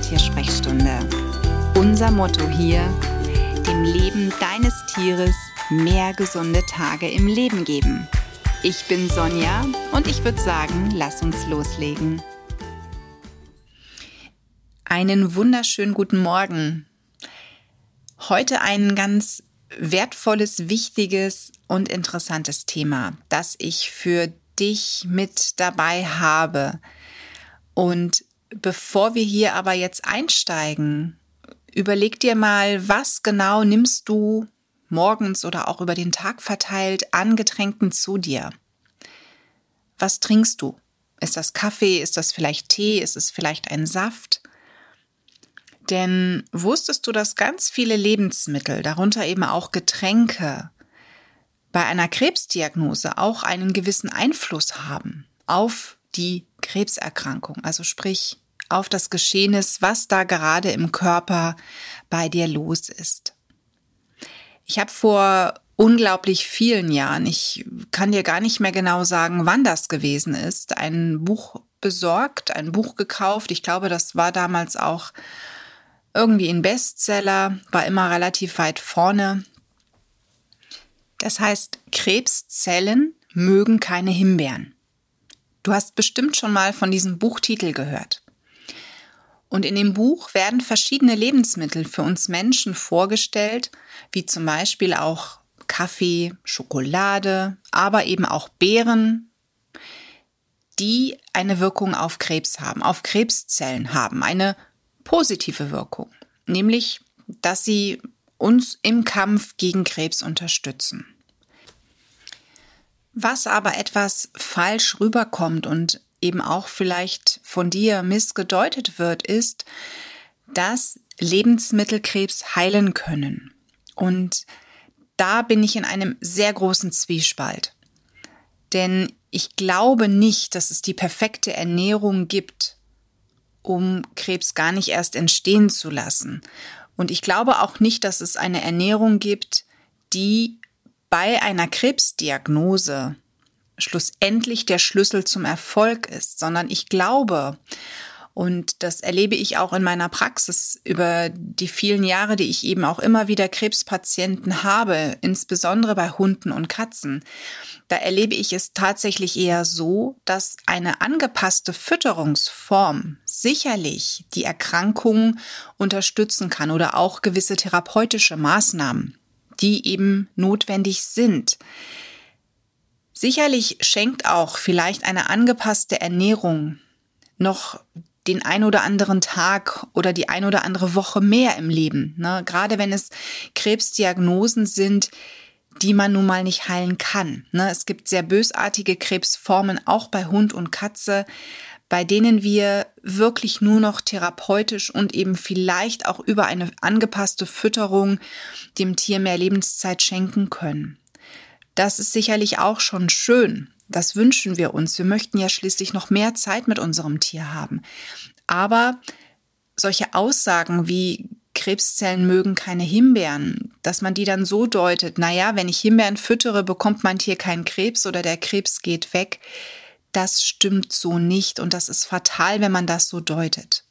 Tiersprechstunde. Unser Motto hier, dem Leben deines Tieres mehr gesunde Tage im Leben geben. Ich bin Sonja und ich würde sagen, lass uns loslegen. Einen wunderschönen guten Morgen. Heute ein ganz wertvolles, wichtiges und interessantes Thema, das ich für dich mit dabei habe. Und bevor wir hier aber jetzt einsteigen, überleg dir mal, was genau nimmst du morgens oder auch über den Tag verteilt an Getränken zu dir? Was trinkst du? Ist das Kaffee? Ist das vielleicht Tee? Ist es vielleicht ein Saft? Denn wusstest du, dass ganz viele Lebensmittel, darunter eben auch Getränke, bei einer Krebsdiagnose auch einen gewissen Einfluss haben auf die Krebserkrankung, also sprich auf das Geschehnis, was da gerade im Körper bei dir los ist. Ich habe vor unglaublich vielen Jahren, ich kann dir gar nicht mehr genau sagen, wann das gewesen ist, ein Buch besorgt, ein Buch gekauft. Ich glaube, das war damals auch irgendwie ein Bestseller, war immer relativ weit vorne. Das heißt, Krebszellen mögen keine Himbeeren. Du hast bestimmt schon mal von diesem Buchtitel gehört. Und in dem Buch werden verschiedene Lebensmittel für uns Menschen vorgestellt, wie zum Beispiel auch Kaffee, Schokolade, aber eben auch Beeren, die eine Wirkung auf Krebs haben, auf Krebszellen haben, eine positive Wirkung, nämlich dass sie uns im Kampf gegen Krebs unterstützen. Was aber etwas falsch rüberkommt und eben auch vielleicht von dir missgedeutet wird, ist, dass Lebensmittel Krebs heilen können. Und da bin ich in einem sehr großen Zwiespalt. Denn ich glaube nicht, dass es die perfekte Ernährung gibt, um Krebs gar nicht erst entstehen zu lassen. Und ich glaube auch nicht, dass es eine Ernährung gibt, die bei einer Krebsdiagnose schlussendlich der Schlüssel zum Erfolg ist, sondern ich glaube, und das erlebe ich auch in meiner Praxis über die vielen Jahre, die ich eben auch immer wieder Krebspatienten habe, insbesondere bei Hunden und Katzen. Da erlebe ich es tatsächlich eher so, dass eine angepasste Fütterungsform sicherlich die Erkrankung unterstützen kann oder auch gewisse therapeutische Maßnahmen die eben notwendig sind. Sicherlich schenkt auch vielleicht eine angepasste Ernährung noch den ein oder anderen Tag oder die ein oder andere Woche mehr im Leben. Ne? Gerade wenn es Krebsdiagnosen sind, die man nun mal nicht heilen kann. Ne? Es gibt sehr bösartige Krebsformen, auch bei Hund und Katze bei denen wir wirklich nur noch therapeutisch und eben vielleicht auch über eine angepasste Fütterung dem Tier mehr Lebenszeit schenken können. Das ist sicherlich auch schon schön. Das wünschen wir uns. Wir möchten ja schließlich noch mehr Zeit mit unserem Tier haben. Aber solche Aussagen wie Krebszellen mögen keine Himbeeren, dass man die dann so deutet, naja, wenn ich Himbeeren füttere, bekommt mein Tier keinen Krebs oder der Krebs geht weg das stimmt so nicht und das ist fatal, wenn man das so deutet.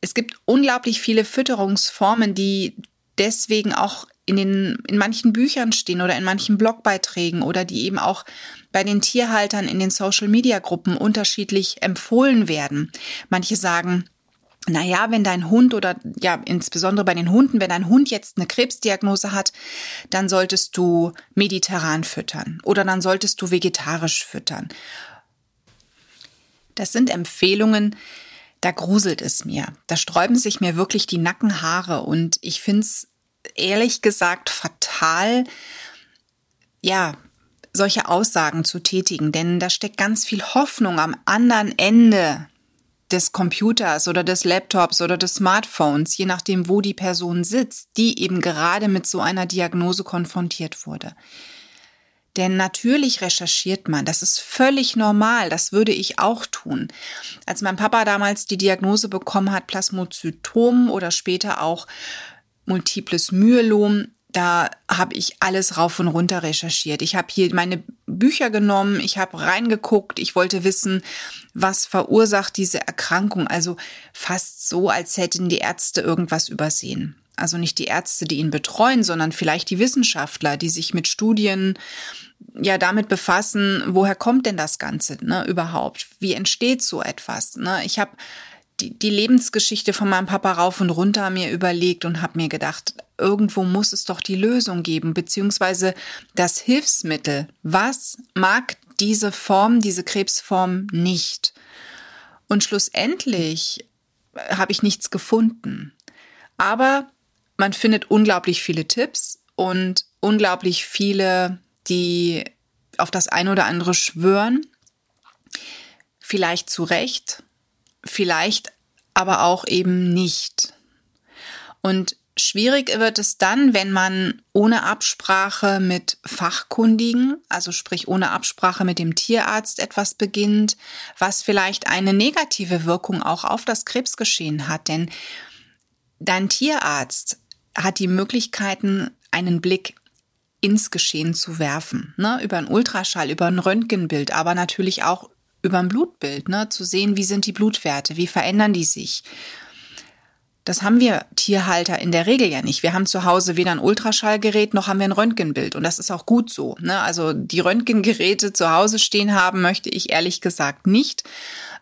Es gibt unglaublich viele Fütterungsformen, die deswegen auch in den, in manchen Büchern stehen oder in manchen Blogbeiträgen oder die eben auch bei den Tierhaltern in den Social Media Gruppen unterschiedlich empfohlen werden. Manche sagen, naja, wenn dein Hund oder ja, insbesondere bei den Hunden, wenn dein Hund jetzt eine Krebsdiagnose hat, dann solltest du mediterran füttern oder dann solltest du vegetarisch füttern. Das sind Empfehlungen, da gruselt es mir. Da sträuben sich mir wirklich die Nackenhaare und ich finde es ehrlich gesagt fatal, ja, solche Aussagen zu tätigen, denn da steckt ganz viel Hoffnung am anderen Ende des Computers oder des Laptops oder des Smartphones, je nachdem, wo die Person sitzt, die eben gerade mit so einer Diagnose konfrontiert wurde. Denn natürlich recherchiert man, das ist völlig normal, das würde ich auch tun. Als mein Papa damals die Diagnose bekommen hat, Plasmozytom oder später auch multiples Myelom, da habe ich alles rauf und runter recherchiert. Ich habe hier meine Bücher genommen, ich habe reingeguckt, ich wollte wissen, was verursacht diese Erkrankung. Also fast so, als hätten die Ärzte irgendwas übersehen. Also nicht die Ärzte, die ihn betreuen, sondern vielleicht die Wissenschaftler, die sich mit Studien ja damit befassen, woher kommt denn das Ganze ne, überhaupt? Wie entsteht so etwas? Ne? Ich habe die, die Lebensgeschichte von meinem Papa rauf und runter mir überlegt und habe mir gedacht, irgendwo muss es doch die Lösung geben, beziehungsweise das Hilfsmittel. Was mag diese Form, diese Krebsform nicht? Und schlussendlich habe ich nichts gefunden. Aber man findet unglaublich viele Tipps und unglaublich viele, die auf das eine oder andere schwören. Vielleicht zu Recht, vielleicht aber auch eben nicht. Und schwierig wird es dann, wenn man ohne Absprache mit Fachkundigen, also sprich ohne Absprache mit dem Tierarzt etwas beginnt, was vielleicht eine negative Wirkung auch auf das Krebsgeschehen hat. Denn dein Tierarzt hat die Möglichkeiten, einen Blick ins Geschehen zu werfen, ne? über einen Ultraschall, über ein Röntgenbild, aber natürlich auch über ein Blutbild, ne, zu sehen, wie sind die Blutwerte, wie verändern die sich. Das haben wir Tierhalter in der Regel ja nicht. Wir haben zu Hause weder ein Ultraschallgerät noch haben wir ein Röntgenbild. Und das ist auch gut so. Ne? Also die Röntgengeräte zu Hause stehen haben, möchte ich ehrlich gesagt nicht.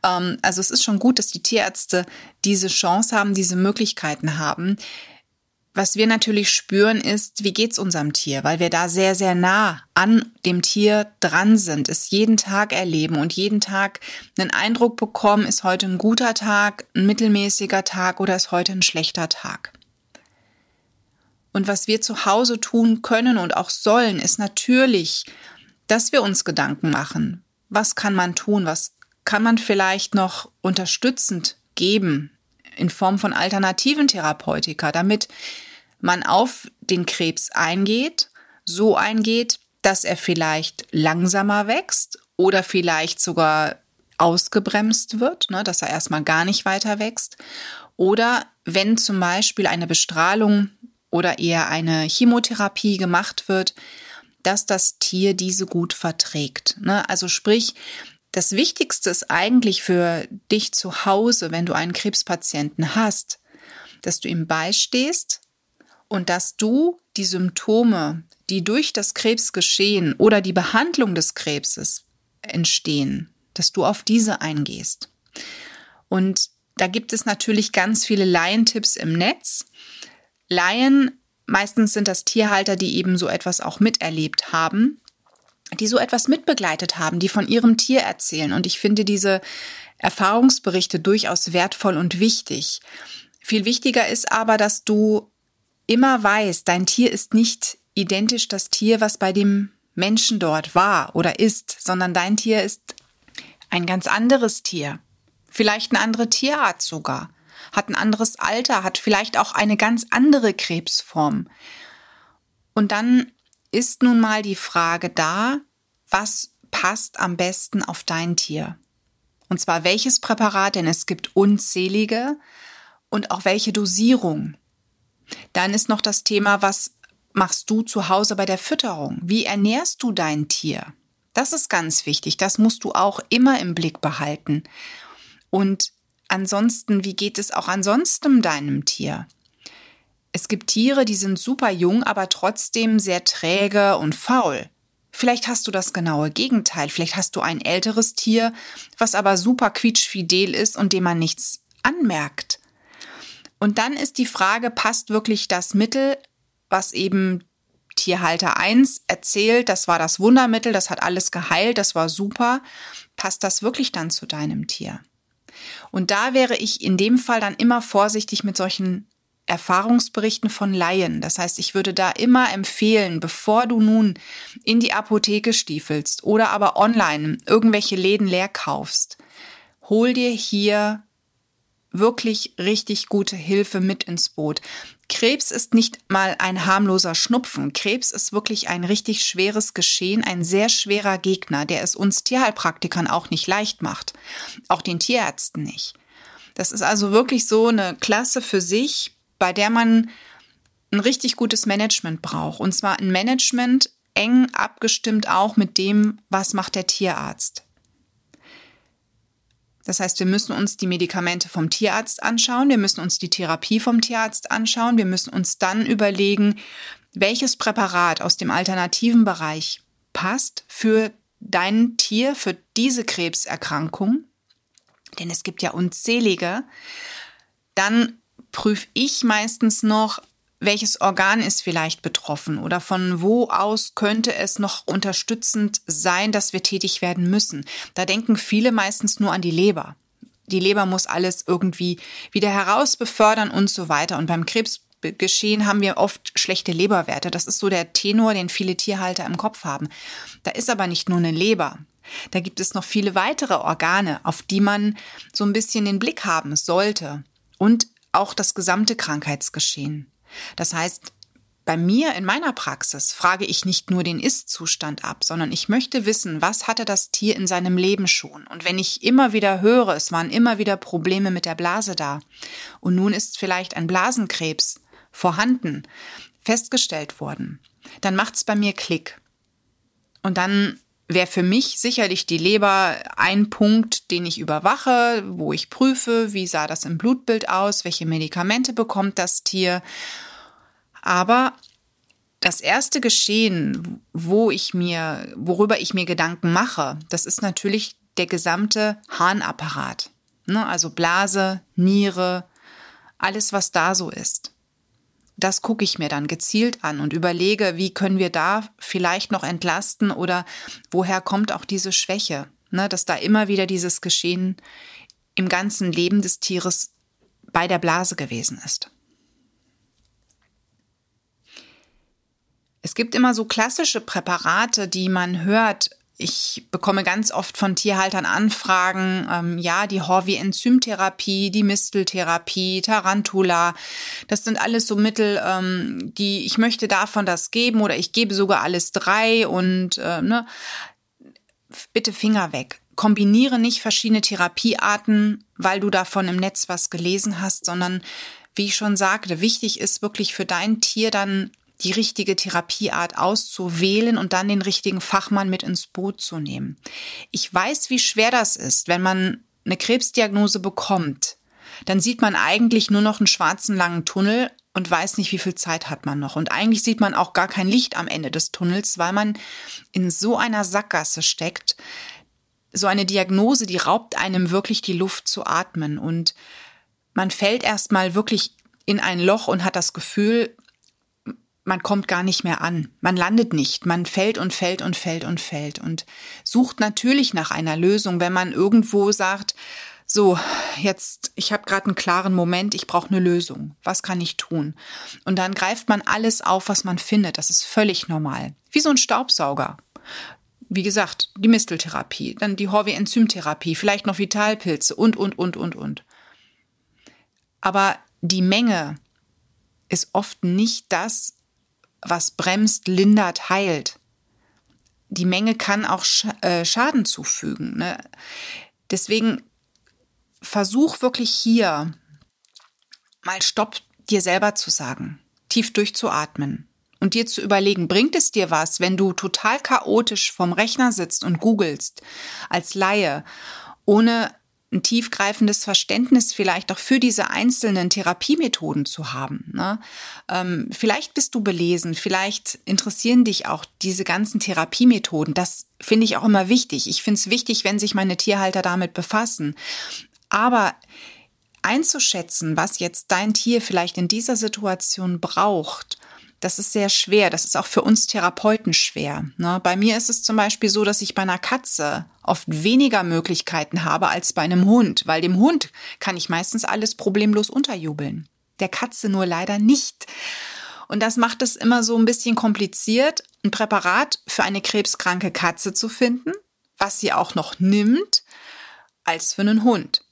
Ähm, also es ist schon gut, dass die Tierärzte diese Chance haben, diese Möglichkeiten haben. Was wir natürlich spüren ist, wie geht's unserem Tier, weil wir da sehr, sehr nah an dem Tier dran sind, es jeden Tag erleben und jeden Tag einen Eindruck bekommen, ist heute ein guter Tag, ein mittelmäßiger Tag oder ist heute ein schlechter Tag. Und was wir zu Hause tun können und auch sollen, ist natürlich, dass wir uns Gedanken machen. Was kann man tun? Was kann man vielleicht noch unterstützend geben in Form von alternativen Therapeutika, damit man auf den Krebs eingeht, so eingeht, dass er vielleicht langsamer wächst oder vielleicht sogar ausgebremst wird, ne, dass er erstmal gar nicht weiter wächst. Oder wenn zum Beispiel eine Bestrahlung oder eher eine Chemotherapie gemacht wird, dass das Tier diese gut verträgt. Ne? Also sprich, das Wichtigste ist eigentlich für dich zu Hause, wenn du einen Krebspatienten hast, dass du ihm beistehst, und dass du die Symptome, die durch das Krebsgeschehen oder die Behandlung des Krebses entstehen, dass du auf diese eingehst. Und da gibt es natürlich ganz viele Laientipps im Netz. Laien, meistens sind das Tierhalter, die eben so etwas auch miterlebt haben, die so etwas mitbegleitet haben, die von ihrem Tier erzählen. Und ich finde diese Erfahrungsberichte durchaus wertvoll und wichtig. Viel wichtiger ist aber, dass du immer weiß, dein Tier ist nicht identisch das Tier, was bei dem Menschen dort war oder ist, sondern dein Tier ist ein ganz anderes Tier. Vielleicht eine andere Tierart sogar, hat ein anderes Alter, hat vielleicht auch eine ganz andere Krebsform. Und dann ist nun mal die Frage da, was passt am besten auf dein Tier? Und zwar welches Präparat, denn es gibt unzählige und auch welche Dosierung. Dann ist noch das Thema, was machst du zu Hause bei der Fütterung? Wie ernährst du dein Tier? Das ist ganz wichtig. Das musst du auch immer im Blick behalten. Und ansonsten, wie geht es auch ansonsten deinem Tier? Es gibt Tiere, die sind super jung, aber trotzdem sehr träge und faul. Vielleicht hast du das genaue Gegenteil. Vielleicht hast du ein älteres Tier, was aber super quietschfidel ist und dem man nichts anmerkt. Und dann ist die Frage, passt wirklich das Mittel, was eben Tierhalter 1 erzählt, das war das Wundermittel, das hat alles geheilt, das war super, passt das wirklich dann zu deinem Tier? Und da wäre ich in dem Fall dann immer vorsichtig mit solchen Erfahrungsberichten von Laien. Das heißt, ich würde da immer empfehlen, bevor du nun in die Apotheke stiefelst oder aber online irgendwelche Läden leer kaufst, hol dir hier wirklich richtig gute Hilfe mit ins Boot. Krebs ist nicht mal ein harmloser Schnupfen. Krebs ist wirklich ein richtig schweres Geschehen, ein sehr schwerer Gegner, der es uns Tierheilpraktikern auch nicht leicht macht. Auch den Tierärzten nicht. Das ist also wirklich so eine Klasse für sich, bei der man ein richtig gutes Management braucht. Und zwar ein Management eng abgestimmt auch mit dem, was macht der Tierarzt. Das heißt, wir müssen uns die Medikamente vom Tierarzt anschauen, wir müssen uns die Therapie vom Tierarzt anschauen, wir müssen uns dann überlegen, welches Präparat aus dem alternativen Bereich passt für dein Tier, für diese Krebserkrankung, denn es gibt ja unzählige. Dann prüfe ich meistens noch, welches Organ ist vielleicht betroffen oder von wo aus könnte es noch unterstützend sein, dass wir tätig werden müssen. Da denken viele meistens nur an die Leber. Die Leber muss alles irgendwie wieder herausbefördern und so weiter. Und beim Krebsgeschehen haben wir oft schlechte Leberwerte. Das ist so der Tenor, den viele Tierhalter im Kopf haben. Da ist aber nicht nur eine Leber. Da gibt es noch viele weitere Organe, auf die man so ein bisschen den Blick haben sollte. Und auch das gesamte Krankheitsgeschehen. Das heißt, bei mir in meiner Praxis frage ich nicht nur den Ist-Zustand ab, sondern ich möchte wissen, was hatte das Tier in seinem Leben schon. Und wenn ich immer wieder höre, es waren immer wieder Probleme mit der Blase da und nun ist vielleicht ein Blasenkrebs vorhanden, festgestellt worden, dann macht es bei mir Klick. Und dann wäre für mich sicherlich die Leber ein Punkt, den ich überwache, wo ich prüfe, wie sah das im Blutbild aus, welche Medikamente bekommt das Tier. Aber das erste Geschehen, wo ich mir, worüber ich mir Gedanken mache, das ist natürlich der gesamte Harnapparat. Ne? Also Blase, Niere, alles, was da so ist das gucke ich mir dann gezielt an und überlege, wie können wir da vielleicht noch entlasten oder woher kommt auch diese Schwäche, ne, dass da immer wieder dieses Geschehen im ganzen Leben des Tieres bei der Blase gewesen ist. Es gibt immer so klassische Präparate, die man hört, ich bekomme ganz oft von Tierhaltern Anfragen, ähm, ja, die Horvi-Enzymtherapie, die Misteltherapie, Tarantula. Das sind alles so Mittel, ähm, die ich möchte davon das geben oder ich gebe sogar alles drei und äh, ne, bitte Finger weg. Kombiniere nicht verschiedene Therapiearten, weil du davon im Netz was gelesen hast, sondern wie ich schon sagte, wichtig ist wirklich für dein Tier dann die richtige Therapieart auszuwählen und dann den richtigen Fachmann mit ins Boot zu nehmen. Ich weiß, wie schwer das ist, wenn man eine Krebsdiagnose bekommt. Dann sieht man eigentlich nur noch einen schwarzen langen Tunnel und weiß nicht, wie viel Zeit hat man noch. Und eigentlich sieht man auch gar kein Licht am Ende des Tunnels, weil man in so einer Sackgasse steckt. So eine Diagnose, die raubt einem wirklich die Luft zu atmen und man fällt erstmal wirklich in ein Loch und hat das Gefühl, man kommt gar nicht mehr an. Man landet nicht. Man fällt und fällt und fällt und fällt und sucht natürlich nach einer Lösung, wenn man irgendwo sagt, so, jetzt, ich habe gerade einen klaren Moment, ich brauche eine Lösung. Was kann ich tun? Und dann greift man alles auf, was man findet. Das ist völlig normal. Wie so ein Staubsauger. Wie gesagt, die Misteltherapie, dann die Horvi-Enzymtherapie, vielleicht noch Vitalpilze und, und, und, und, und. Aber die Menge ist oft nicht das, was bremst, lindert, heilt. Die Menge kann auch äh, Schaden zufügen. Ne? Deswegen versuch wirklich hier mal Stopp dir selber zu sagen, tief durchzuatmen und dir zu überlegen, bringt es dir was, wenn du total chaotisch vom Rechner sitzt und googelst als Laie, ohne ein tiefgreifendes Verständnis vielleicht auch für diese einzelnen Therapiemethoden zu haben. Ne? Ähm, vielleicht bist du belesen, vielleicht interessieren dich auch diese ganzen Therapiemethoden. Das finde ich auch immer wichtig. Ich finde es wichtig, wenn sich meine Tierhalter damit befassen. Aber einzuschätzen, was jetzt dein Tier vielleicht in dieser Situation braucht, das ist sehr schwer. Das ist auch für uns Therapeuten schwer. Ne? Bei mir ist es zum Beispiel so, dass ich bei einer Katze oft weniger Möglichkeiten habe als bei einem Hund, weil dem Hund kann ich meistens alles problemlos unterjubeln. Der Katze nur leider nicht. Und das macht es immer so ein bisschen kompliziert, ein Präparat für eine krebskranke Katze zu finden, was sie auch noch nimmt, als für einen Hund.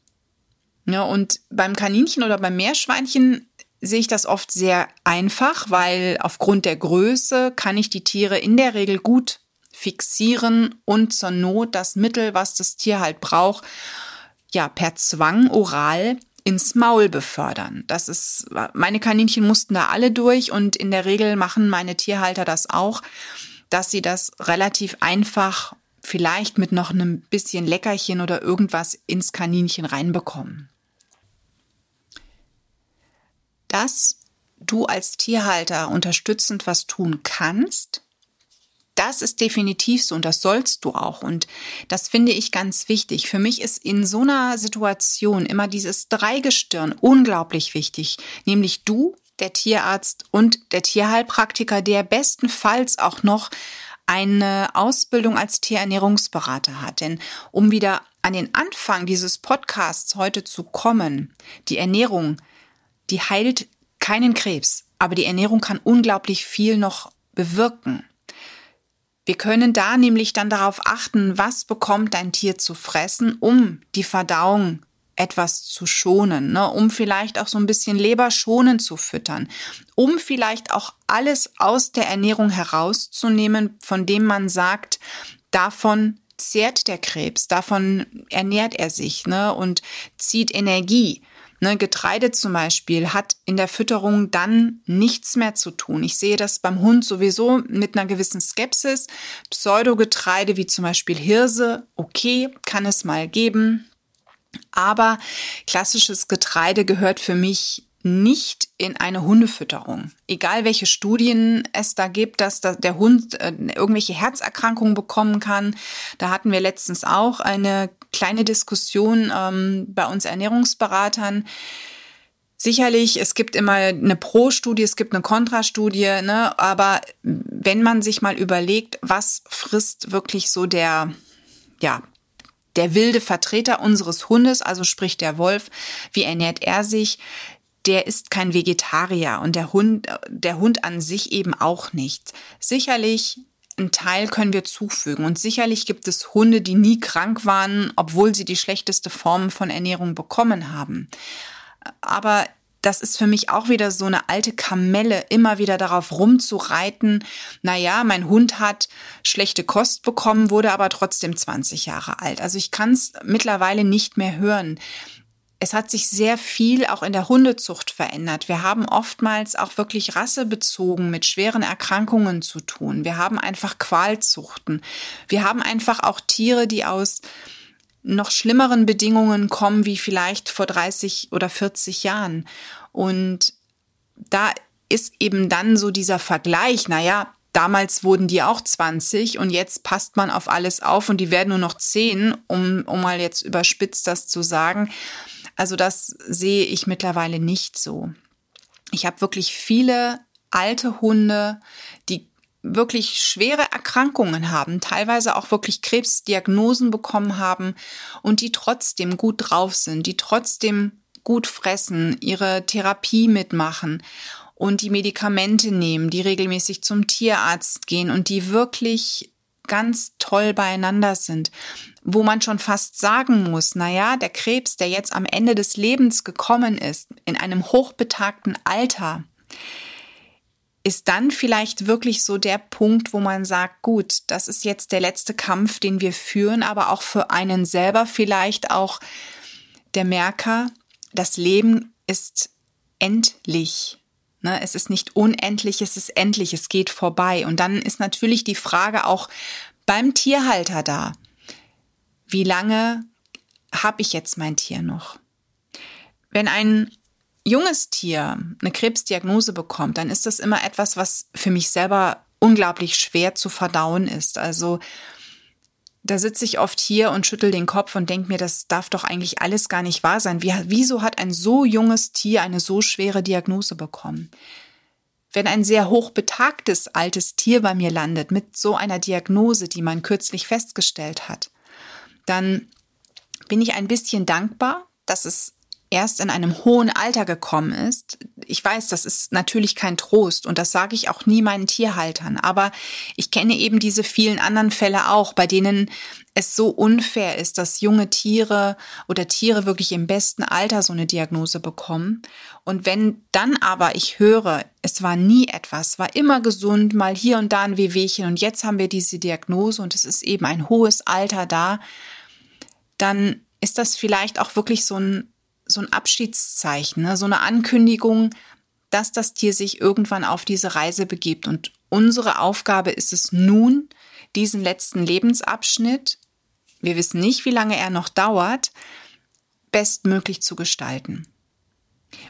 Ja, und beim Kaninchen oder beim Meerschweinchen sehe ich das oft sehr einfach, weil aufgrund der Größe kann ich die Tiere in der Regel gut fixieren und zur Not das Mittel, was das Tier halt braucht, ja, per Zwang oral ins Maul befördern. Das ist, meine Kaninchen mussten da alle durch und in der Regel machen meine Tierhalter das auch, dass sie das relativ einfach vielleicht mit noch einem bisschen Leckerchen oder irgendwas ins Kaninchen reinbekommen. Dass du als Tierhalter unterstützend was tun kannst, das ist definitiv so und das sollst du auch. Und das finde ich ganz wichtig. Für mich ist in so einer Situation immer dieses Dreigestirn unglaublich wichtig, nämlich du, der Tierarzt und der Tierheilpraktiker, der bestenfalls auch noch eine Ausbildung als Tierernährungsberater hat. Denn um wieder an den Anfang dieses Podcasts heute zu kommen, die Ernährung, die heilt keinen Krebs, aber die Ernährung kann unglaublich viel noch bewirken. Wir können da nämlich dann darauf achten, was bekommt dein Tier zu fressen, um die Verdauung etwas zu schonen, ne, um vielleicht auch so ein bisschen Leberschonen zu füttern, um vielleicht auch alles aus der Ernährung herauszunehmen, von dem man sagt, davon zehrt der Krebs, davon ernährt er sich ne, und zieht Energie. Ne, Getreide zum Beispiel hat in der Fütterung dann nichts mehr zu tun. Ich sehe das beim Hund sowieso mit einer gewissen Skepsis. Pseudogetreide wie zum Beispiel Hirse, okay, kann es mal geben. Aber klassisches Getreide gehört für mich nicht in eine Hundefütterung. Egal welche Studien es da gibt, dass der Hund äh, irgendwelche Herzerkrankungen bekommen kann. Da hatten wir letztens auch eine kleine Diskussion ähm, bei uns Ernährungsberatern. Sicherlich, es gibt immer eine Pro-Studie, es gibt eine Kontra-Studie, ne? aber wenn man sich mal überlegt, was frisst wirklich so der, ja, der wilde Vertreter unseres Hundes, also sprich der Wolf, wie ernährt er sich? Der ist kein Vegetarier und der Hund, der Hund an sich eben auch nicht. Sicherlich ein Teil können wir zufügen. Und sicherlich gibt es Hunde, die nie krank waren, obwohl sie die schlechteste Form von Ernährung bekommen haben. Aber das ist für mich auch wieder so eine alte Kamelle, immer wieder darauf rumzureiten. Naja, mein Hund hat schlechte Kost bekommen, wurde aber trotzdem 20 Jahre alt. Also ich kann es mittlerweile nicht mehr hören es hat sich sehr viel auch in der Hundezucht verändert. Wir haben oftmals auch wirklich rassebezogen mit schweren Erkrankungen zu tun. Wir haben einfach Qualzuchten. Wir haben einfach auch Tiere, die aus noch schlimmeren Bedingungen kommen, wie vielleicht vor 30 oder 40 Jahren. Und da ist eben dann so dieser Vergleich, naja, damals wurden die auch 20 und jetzt passt man auf alles auf und die werden nur noch 10, um, um mal jetzt überspitzt das zu sagen. Also das sehe ich mittlerweile nicht so. Ich habe wirklich viele alte Hunde, die wirklich schwere Erkrankungen haben, teilweise auch wirklich Krebsdiagnosen bekommen haben und die trotzdem gut drauf sind, die trotzdem gut fressen, ihre Therapie mitmachen und die Medikamente nehmen, die regelmäßig zum Tierarzt gehen und die wirklich ganz toll beieinander sind, wo man schon fast sagen muss, na ja, der Krebs, der jetzt am Ende des Lebens gekommen ist, in einem hochbetagten Alter, ist dann vielleicht wirklich so der Punkt, wo man sagt, gut, das ist jetzt der letzte Kampf, den wir führen, aber auch für einen selber vielleicht auch der Merker, das Leben ist endlich. Ne? Es ist nicht unendlich, es ist endlich, es geht vorbei. Und dann ist natürlich die Frage auch beim Tierhalter da. Wie lange habe ich jetzt mein Tier noch? Wenn ein junges Tier eine Krebsdiagnose bekommt, dann ist das immer etwas, was für mich selber unglaublich schwer zu verdauen ist. Also da sitze ich oft hier und schüttel den Kopf und denke mir, das darf doch eigentlich alles gar nicht wahr sein. Wie, wieso hat ein so junges Tier eine so schwere Diagnose bekommen? Wenn ein sehr hochbetagtes altes Tier bei mir landet mit so einer Diagnose, die man kürzlich festgestellt hat, dann bin ich ein bisschen dankbar, dass es erst in einem hohen Alter gekommen ist. Ich weiß, das ist natürlich kein Trost und das sage ich auch nie meinen Tierhaltern, aber ich kenne eben diese vielen anderen Fälle auch, bei denen es so unfair ist, dass junge Tiere oder Tiere wirklich im besten Alter so eine Diagnose bekommen. Und wenn dann aber ich höre, es war nie etwas, war immer gesund, mal hier und da ein Wehwehchen und jetzt haben wir diese Diagnose und es ist eben ein hohes Alter da, dann ist das vielleicht auch wirklich so ein so ein Abschiedszeichen, ne? so eine Ankündigung, dass das Tier sich irgendwann auf diese Reise begibt. Und unsere Aufgabe ist es nun, diesen letzten Lebensabschnitt, wir wissen nicht, wie lange er noch dauert, bestmöglich zu gestalten.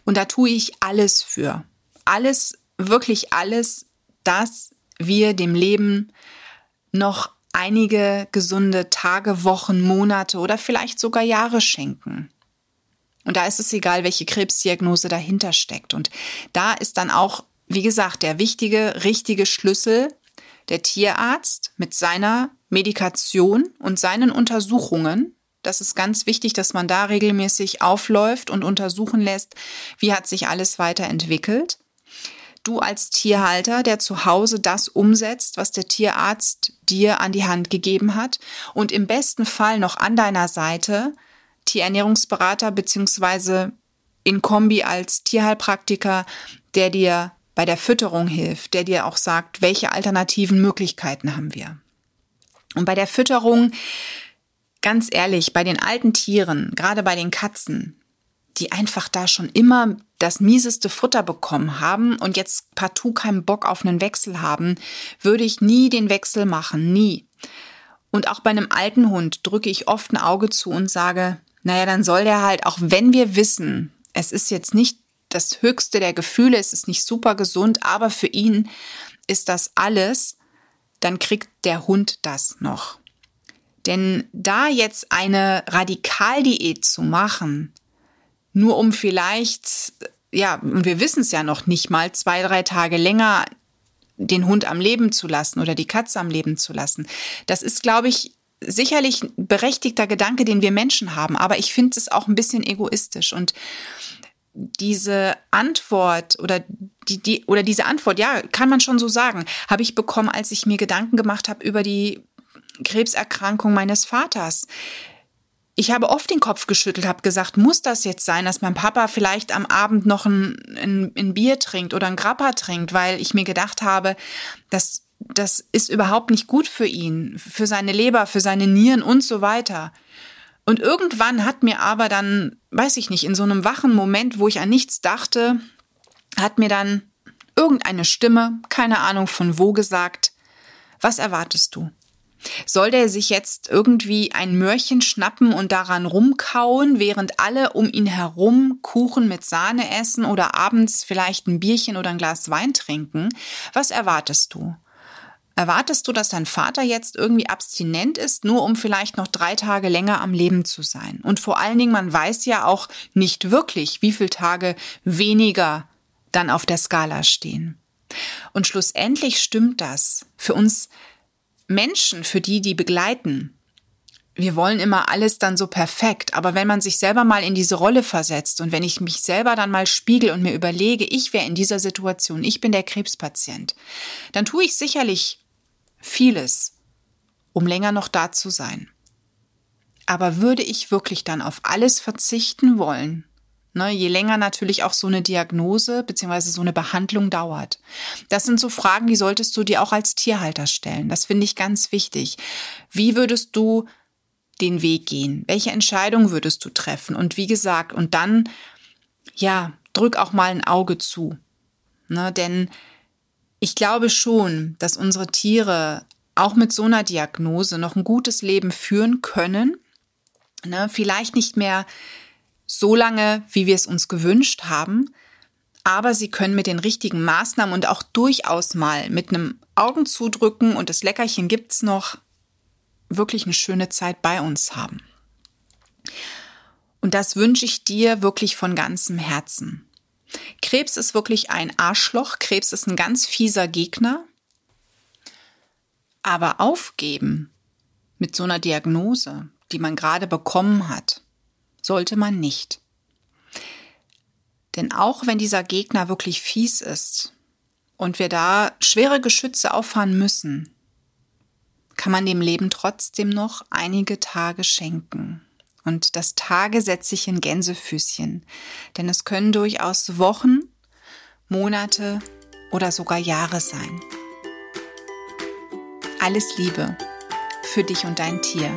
Und da tue ich alles für. Alles, wirklich alles, dass wir dem Leben noch einige gesunde Tage, Wochen, Monate oder vielleicht sogar Jahre schenken. Und da ist es egal, welche Krebsdiagnose dahinter steckt. Und da ist dann auch, wie gesagt, der wichtige, richtige Schlüssel der Tierarzt mit seiner Medikation und seinen Untersuchungen. Das ist ganz wichtig, dass man da regelmäßig aufläuft und untersuchen lässt, wie hat sich alles weiterentwickelt. Du als Tierhalter, der zu Hause das umsetzt, was der Tierarzt dir an die Hand gegeben hat und im besten Fall noch an deiner Seite Tierernährungsberater beziehungsweise in Kombi als Tierheilpraktiker, der dir bei der Fütterung hilft, der dir auch sagt, welche alternativen Möglichkeiten haben wir. Und bei der Fütterung, ganz ehrlich, bei den alten Tieren, gerade bei den Katzen, die einfach da schon immer das mieseste Futter bekommen haben und jetzt partout keinen Bock auf einen Wechsel haben, würde ich nie den Wechsel machen, nie. Und auch bei einem alten Hund drücke ich oft ein Auge zu und sage, naja, dann soll der halt, auch wenn wir wissen, es ist jetzt nicht das höchste der Gefühle, es ist nicht super gesund, aber für ihn ist das alles, dann kriegt der Hund das noch. Denn da jetzt eine Radikaldiät zu machen, nur um vielleicht, ja, und wir wissen es ja noch nicht mal, zwei, drei Tage länger den Hund am Leben zu lassen oder die Katze am Leben zu lassen, das ist, glaube ich, sicherlich ein berechtigter Gedanke, den wir Menschen haben, aber ich finde es auch ein bisschen egoistisch. Und diese Antwort oder die, die oder diese Antwort, ja, kann man schon so sagen, habe ich bekommen, als ich mir Gedanken gemacht habe über die Krebserkrankung meines Vaters. Ich habe oft den Kopf geschüttelt, habe gesagt, muss das jetzt sein, dass mein Papa vielleicht am Abend noch ein, ein, ein Bier trinkt oder ein Grappa trinkt, weil ich mir gedacht habe, dass das ist überhaupt nicht gut für ihn, für seine Leber, für seine Nieren und so weiter. Und irgendwann hat mir aber dann, weiß ich nicht, in so einem wachen Moment, wo ich an nichts dachte, hat mir dann irgendeine Stimme, keine Ahnung von wo, gesagt, was erwartest du? Soll der sich jetzt irgendwie ein Möhrchen schnappen und daran rumkauen, während alle um ihn herum Kuchen mit Sahne essen oder abends vielleicht ein Bierchen oder ein Glas Wein trinken? Was erwartest du? Erwartest du, dass dein Vater jetzt irgendwie abstinent ist, nur um vielleicht noch drei Tage länger am Leben zu sein? Und vor allen Dingen, man weiß ja auch nicht wirklich, wie viele Tage weniger dann auf der Skala stehen. Und schlussendlich stimmt das. Für uns Menschen, für die, die begleiten, wir wollen immer alles dann so perfekt, aber wenn man sich selber mal in diese Rolle versetzt und wenn ich mich selber dann mal spiegel und mir überlege, ich wäre in dieser Situation, ich bin der Krebspatient, dann tue ich sicherlich vieles, um länger noch da zu sein. Aber würde ich wirklich dann auf alles verzichten wollen? Ne, je länger natürlich auch so eine Diagnose bzw. so eine Behandlung dauert. Das sind so Fragen, die solltest du dir auch als Tierhalter stellen. Das finde ich ganz wichtig. Wie würdest du den Weg gehen? Welche Entscheidung würdest du treffen? Und wie gesagt, und dann, ja, drück auch mal ein Auge zu. Ne, denn ich glaube schon, dass unsere Tiere auch mit so einer Diagnose noch ein gutes Leben führen können. Ne, vielleicht nicht mehr so lange, wie wir es uns gewünscht haben, aber sie können mit den richtigen Maßnahmen und auch durchaus mal mit einem Augenzudrücken und das Leckerchen gibt's noch wirklich eine schöne Zeit bei uns haben. Und das wünsche ich dir wirklich von ganzem Herzen. Krebs ist wirklich ein Arschloch. Krebs ist ein ganz fieser Gegner. Aber aufgeben mit so einer Diagnose, die man gerade bekommen hat, sollte man nicht. Denn auch wenn dieser Gegner wirklich fies ist und wir da schwere Geschütze auffahren müssen, kann man dem Leben trotzdem noch einige Tage schenken. Und das Tage setze ich in Gänsefüßchen, denn es können durchaus Wochen, Monate oder sogar Jahre sein. Alles Liebe für dich und dein Tier.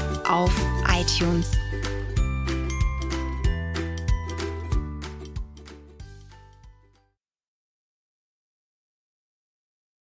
auf iTunes